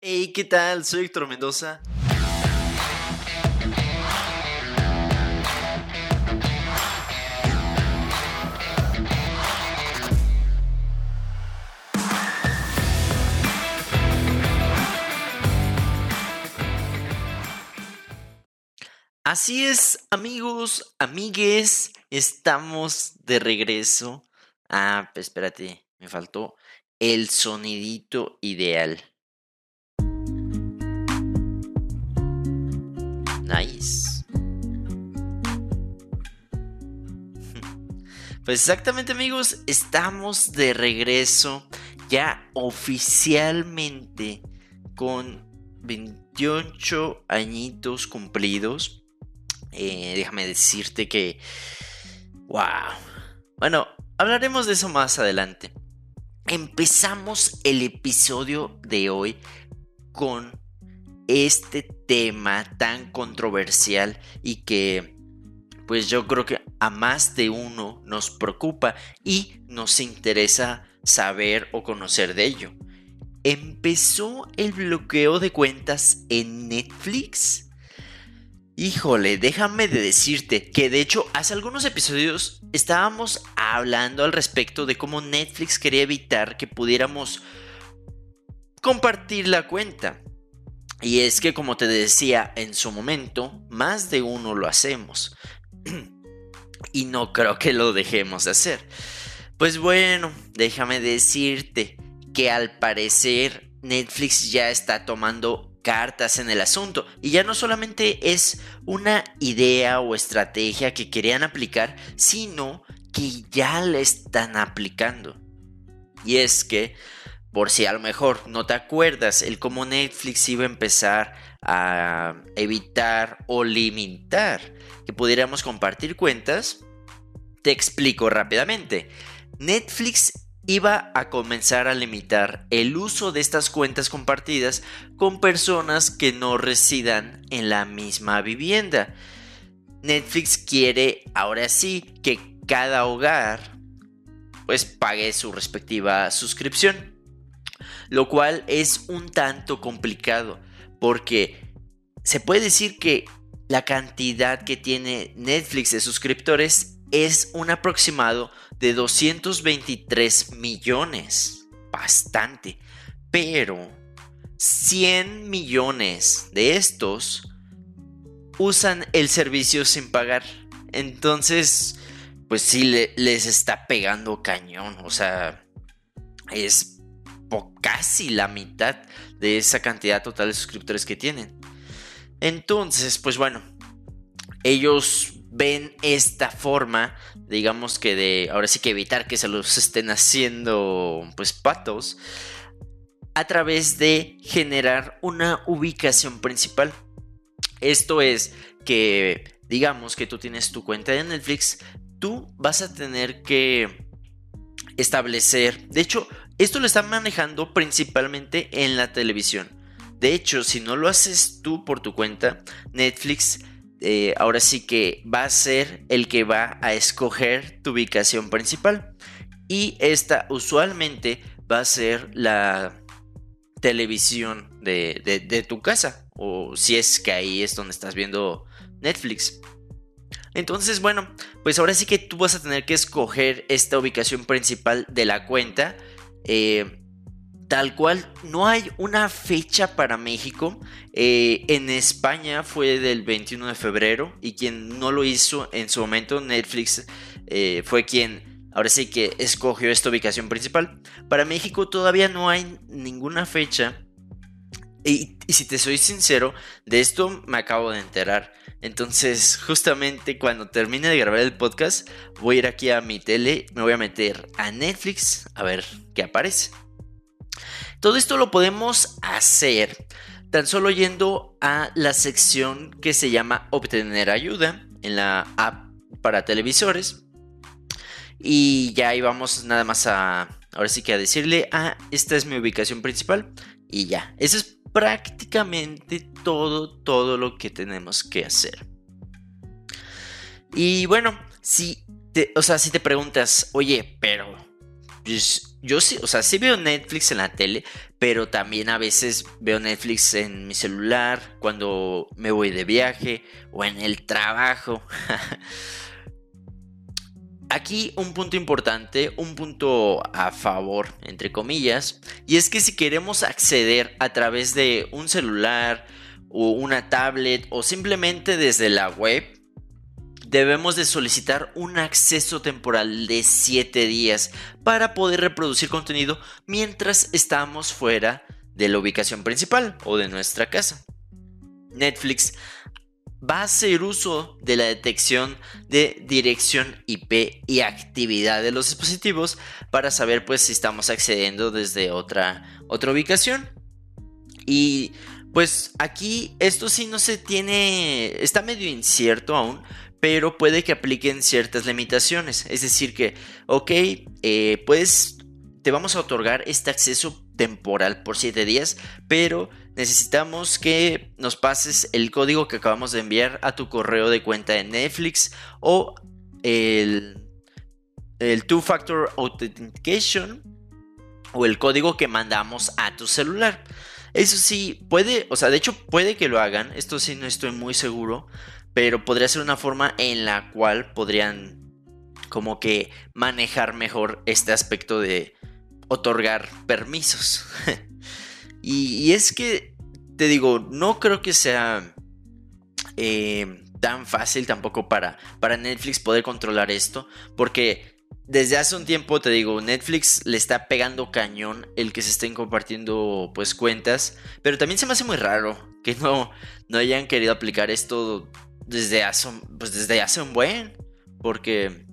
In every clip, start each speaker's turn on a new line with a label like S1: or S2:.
S1: Hey, ¿qué tal? Soy Héctor Mendoza. Así es, amigos, amigues, estamos de regreso. Ah, espérate, me faltó el sonidito ideal. Nice. Pues exactamente amigos, estamos de regreso ya oficialmente con 28 añitos cumplidos. Eh, déjame decirte que... ¡Wow! Bueno, hablaremos de eso más adelante. Empezamos el episodio de hoy con este tema tan controversial y que pues yo creo que a más de uno nos preocupa y nos interesa saber o conocer de ello. Empezó el bloqueo de cuentas en Netflix. Híjole, déjame de decirte que de hecho hace algunos episodios estábamos hablando al respecto de cómo Netflix quería evitar que pudiéramos compartir la cuenta. Y es que como te decía en su momento, más de uno lo hacemos. y no creo que lo dejemos de hacer. Pues bueno, déjame decirte que al parecer Netflix ya está tomando cartas en el asunto. Y ya no solamente es una idea o estrategia que querían aplicar, sino que ya la están aplicando. Y es que, por si a lo mejor no te acuerdas, el cómo Netflix iba a empezar a evitar o limitar que pudiéramos compartir cuentas, te explico rápidamente. Netflix iba a comenzar a limitar el uso de estas cuentas compartidas con personas que no residan en la misma vivienda. Netflix quiere ahora sí que cada hogar pues pague su respectiva suscripción, lo cual es un tanto complicado porque se puede decir que la cantidad que tiene Netflix de suscriptores es un aproximado de 223 millones. Bastante. Pero 100 millones de estos usan el servicio sin pagar. Entonces, pues sí les está pegando cañón. O sea, es casi la mitad de esa cantidad total de suscriptores que tienen. Entonces, pues bueno, ellos ven esta forma, digamos que de, ahora sí que evitar que se los estén haciendo, pues, patos, a través de generar una ubicación principal. Esto es que, digamos que tú tienes tu cuenta de Netflix, tú vas a tener que establecer, de hecho, esto lo están manejando principalmente en la televisión. De hecho, si no lo haces tú por tu cuenta, Netflix eh, ahora sí que va a ser el que va a escoger tu ubicación principal. Y esta usualmente va a ser la televisión de, tu casa. O si es que ahí es donde estás viendo Netflix. Entonces, bueno, pues ahora sí que tú vas a tener que escoger esta ubicación principal de la cuenta. Eh, Tal cual, no hay una fecha para México. Eh, en España fue del 21 de febrero y quien no lo hizo en su momento, Netflix, eh, fue quien ahora sí que escogió esta ubicación principal. Para México todavía no hay ninguna fecha. Y, y si te soy sincero, de esto me acabo de enterar. Entonces, justamente cuando termine de grabar el podcast, voy a ir aquí a mi tele, me voy a meter a Netflix a ver qué aparece. Todo esto lo podemos hacer tan solo yendo a la sección que se llama Obtener ayuda en la app para televisores. Y ya ahí vamos nada más a, ahora sí que a decirle, ah, esta es mi ubicación principal. Y ya, eso es prácticamente todo, todo lo que tenemos que hacer. Y bueno, si te, o sea, si te preguntas, oye, pero pues, yo sí, o sea, sí veo Netflix en la tele, pero también a veces veo Netflix en mi celular cuando me voy de viaje o en el trabajo. Aquí un punto importante, un punto a favor, entre comillas, y es que si queremos acceder a través de un celular o una tablet o simplemente desde la web, debemos de solicitar un acceso temporal de 7 días para poder reproducir contenido mientras estamos fuera de la ubicación principal o de nuestra casa. Netflix va a hacer uso de la detección de dirección IP y actividad de los dispositivos para saber pues si estamos accediendo desde otra, otra ubicación. Y pues aquí esto sí no se tiene, está medio incierto aún, pero puede que apliquen ciertas limitaciones. Es decir que, ok, eh, pues te vamos a otorgar este acceso temporal por 7 días, pero necesitamos que nos pases el código que acabamos de enviar a tu correo de cuenta de Netflix o el, el Two-Factor Authentication o el código que mandamos a tu celular. Eso sí, puede, o sea, de hecho puede que lo hagan, esto sí no estoy muy seguro, pero podría ser una forma en la cual podrían como que manejar mejor este aspecto de otorgar permisos. y, es que, te digo, no creo que sea eh, tan fácil tampoco para, para Netflix poder controlar esto, porque desde hace un tiempo, te digo, Netflix le está pegando cañón el que se estén compartiendo pues cuentas, pero también se me hace muy raro que no, no hayan querido aplicar esto desde hace, pues desde hace un buen, porque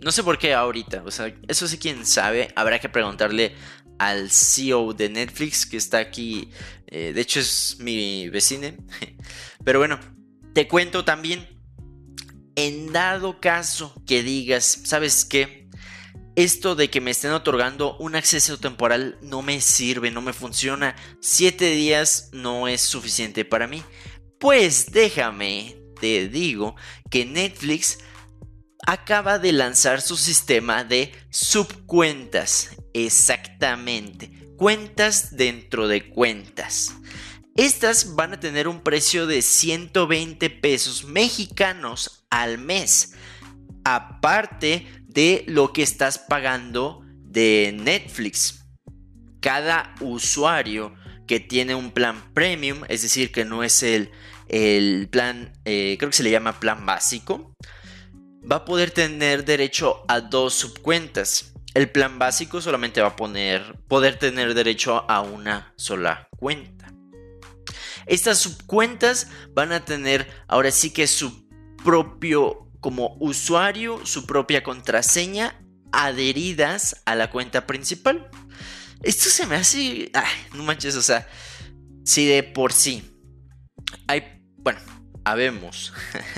S1: no sé por qué ahorita, o sea, eso sí quién sabe, habrá que preguntarle al CEO de Netflix que está aquí, eh, de hecho es mi vecino, pero bueno, te cuento también, en dado caso que digas, ¿sabes qué? Esto de que me estén otorgando un acceso temporal no me sirve, no me funciona, siete días no es suficiente para mí. Pues déjame, te digo, que Netflix acaba de lanzar su sistema de subcuentas. Exactamente. Cuentas dentro de cuentas. Estas van a tener un precio de 120 pesos mexicanos al mes. Aparte de lo que estás pagando de Netflix. Cada usuario que tiene un plan premium, es decir, que no es el, el plan, eh, creo que se le llama plan básico, va a poder tener derecho a dos subcuentas. El plan básico solamente va a poner, poder tener derecho a una sola cuenta. Estas subcuentas van a tener ahora sí que su propio como usuario, su propia contraseña adheridas a la cuenta principal. Esto se me hace... No manches, o sea, si de por sí hay, bueno, habemos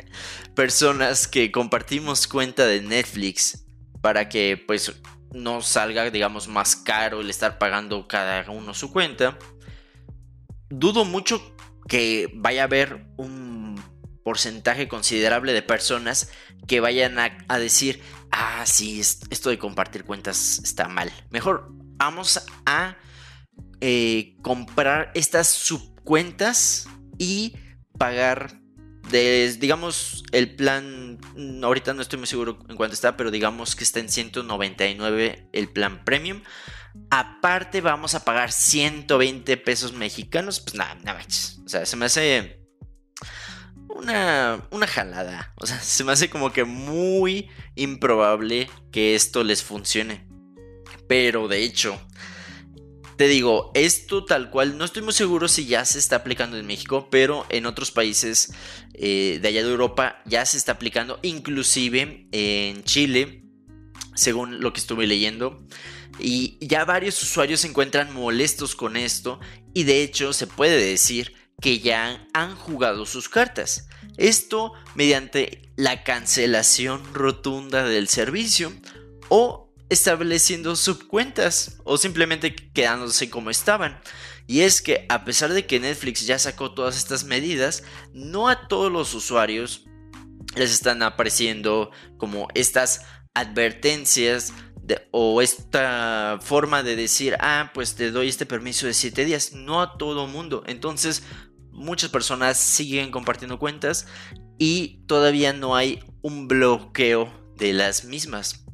S1: personas que compartimos cuenta de Netflix para que pues no salga, digamos, más caro el estar pagando cada uno su cuenta. Dudo mucho que vaya a haber un porcentaje considerable de personas que vayan a, decir, ah, sí, esto de compartir cuentas está mal. Mejor vamos a eh, comprar estas subcuentas y pagar digamos, el plan, mm, ahorita no estoy muy seguro en cuánto está, pero digamos que está en 199 el plan premium. Aparte vamos a pagar 120 pesos mexicanos, pues nada, nada más. O sea, se me hace una, una jalada. O sea, se me hace como que muy improbable que esto les funcione. Pero de hecho, te digo, esto tal cual, no estoy muy seguro si ya se está aplicando en México, pero en otros países eh, de allá de Europa ya se está aplicando, inclusive en Chile, según lo que estuve leyendo. Y ya varios usuarios se encuentran molestos con esto y de hecho se puede decir que ya han jugado sus cartas. Esto mediante la cancelación rotunda del servicio o estableciendo subcuentas o simplemente quedándose como estaban. Y es que a pesar de que Netflix ya sacó todas estas medidas, no a todos los usuarios les están apareciendo como estas advertencias o esta forma de decir, ah, pues te doy este permiso de 7 días, no a todo mundo. Entonces, muchas personas siguen compartiendo cuentas y todavía no hay un bloqueo de las mismas.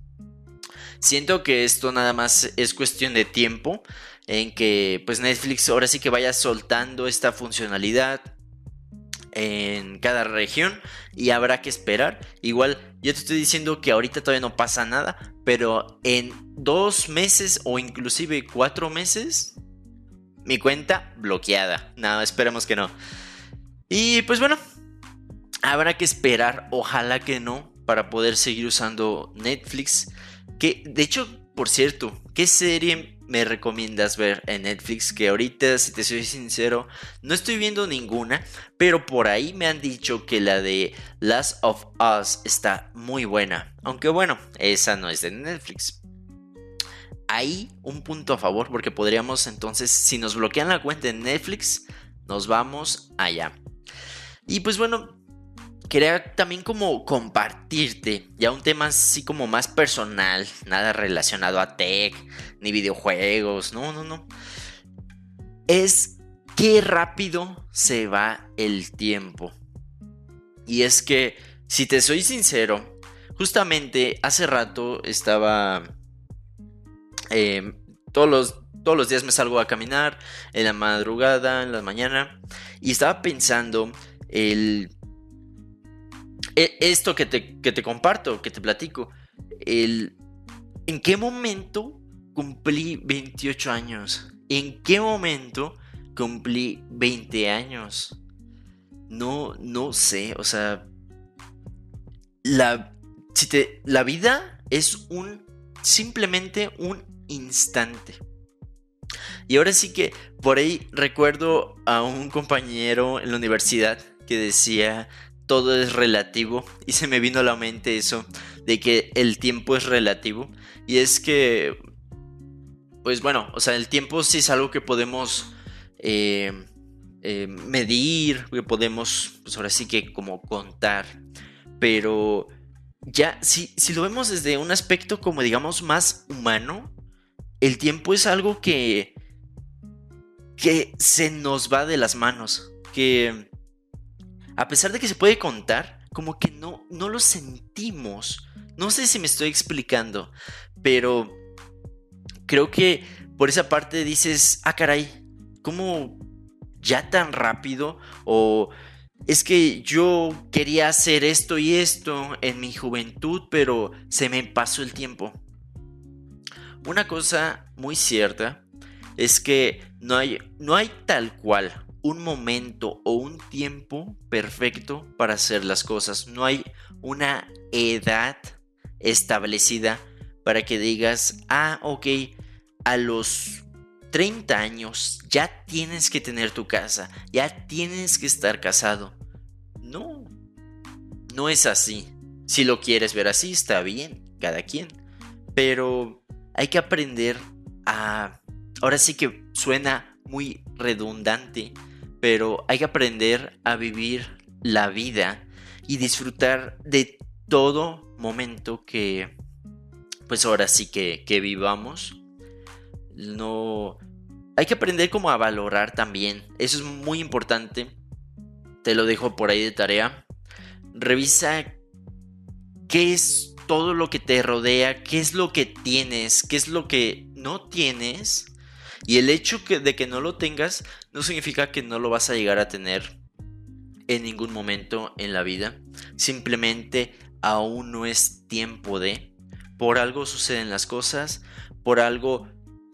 S1: Siento que esto nada más es cuestión de tiempo en que pues Netflix ahora sí que vaya soltando esta funcionalidad en cada región y habrá que esperar. Igual yo te estoy diciendo que ahorita todavía no pasa nada, pero en dos meses o inclusive cuatro meses mi cuenta bloqueada. No, esperemos que no. Y pues bueno, habrá que esperar, ojalá que no, para poder seguir usando Netflix. De hecho, por cierto, ¿qué serie me recomiendas ver en Netflix? Que ahorita, si te soy sincero, no estoy viendo ninguna, pero por ahí me han dicho que la de Last of Us está muy buena. Aunque bueno, esa no es de Netflix. Ahí un punto a favor porque podríamos entonces, si nos bloquean la cuenta en Netflix, nos vamos allá. Y pues bueno, quería también como compartirte ya un tema así como más personal, nada relacionado a tech ni videojuegos, no, no, no. Es qué rápido se va el tiempo. Y es que, si te soy sincero, justamente hace rato estaba... Em, todos, los, todos los días me salgo a caminar, en la madrugada, en la mañana, y estaba pensando el esto que te, que te comparto, que te platico, el, ¿en qué momento cumplí 28 años? ¿En qué momento cumplí 20 años? No, no sé, o sea, la, si te, la vida es un, simplemente un instante. Y ahora sí que por ahí recuerdo a un compañero en la universidad que decía todo es relativo y se me vino a la mente eso de que el tiempo es relativo y es que pues bueno o sea el tiempo sí es algo que podemos eh, eh, medir que podemos pues ahora sí que como contar pero ya si, si lo vemos desde un aspecto como digamos más humano el tiempo es algo que que se nos va de las manos que a pesar de que se puede contar, como que no, no lo sentimos. No sé si me estoy explicando, pero creo que por esa parte dices, ah, caray, ¿cómo ya tan rápido? O es que yo quería hacer esto y esto en mi juventud, pero se me pasó el tiempo. Una cosa muy cierta es que no hay, no hay tal cual un momento o un tiempo perfecto para hacer las cosas. No hay una edad establecida para que digas, ah, ok, a los 30 años ya tienes que tener tu casa, ya tienes que estar casado. No, no es así. Si lo quieres ver así, está bien, cada quien. Pero hay que aprender a... Ahora sí que suena muy redundante, pero hay que aprender a vivir la vida y disfrutar de todo momento que, pues ahora sí que, que vivamos. No, hay que aprender como a valorar también. Eso es muy importante. Te lo dejo por ahí de tarea. Revisa qué es todo lo que te rodea, qué es lo que tienes, qué es lo que no tienes y el hecho de que no lo tengas no significa que no lo vas a llegar a tener en ningún momento en la vida. Simplemente aún no es tiempo de. Por algo suceden las cosas. Por algo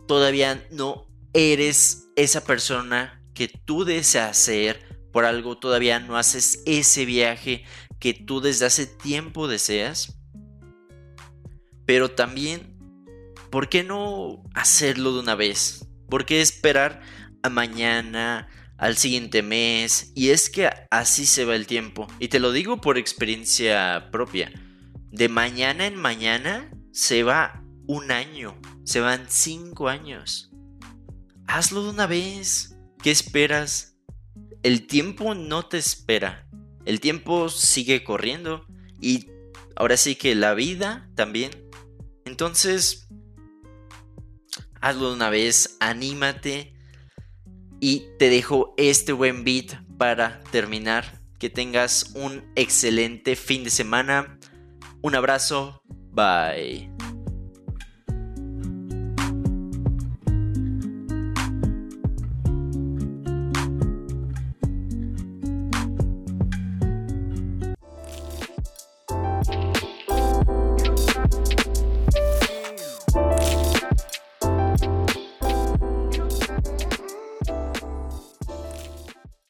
S1: todavía no eres esa persona que tú deseas ser. Por algo todavía no haces ese viaje que tú desde hace tiempo deseas. Pero también, ¿por qué no hacerlo de una vez? ¿Por qué esperar a mañana, al siguiente mes? Y es que así se va el tiempo. Y te lo digo por experiencia propia. De mañana en mañana se va un año, se van cinco años. Hazlo de una vez. ¿Qué esperas? El tiempo no te espera. El tiempo sigue corriendo. Y ahora sí que la vida también Entonces, hazlo de una vez, anímate y te dejo este buen beat para terminar. Que tengas un excelente fin de semana. Un abrazo. Bye.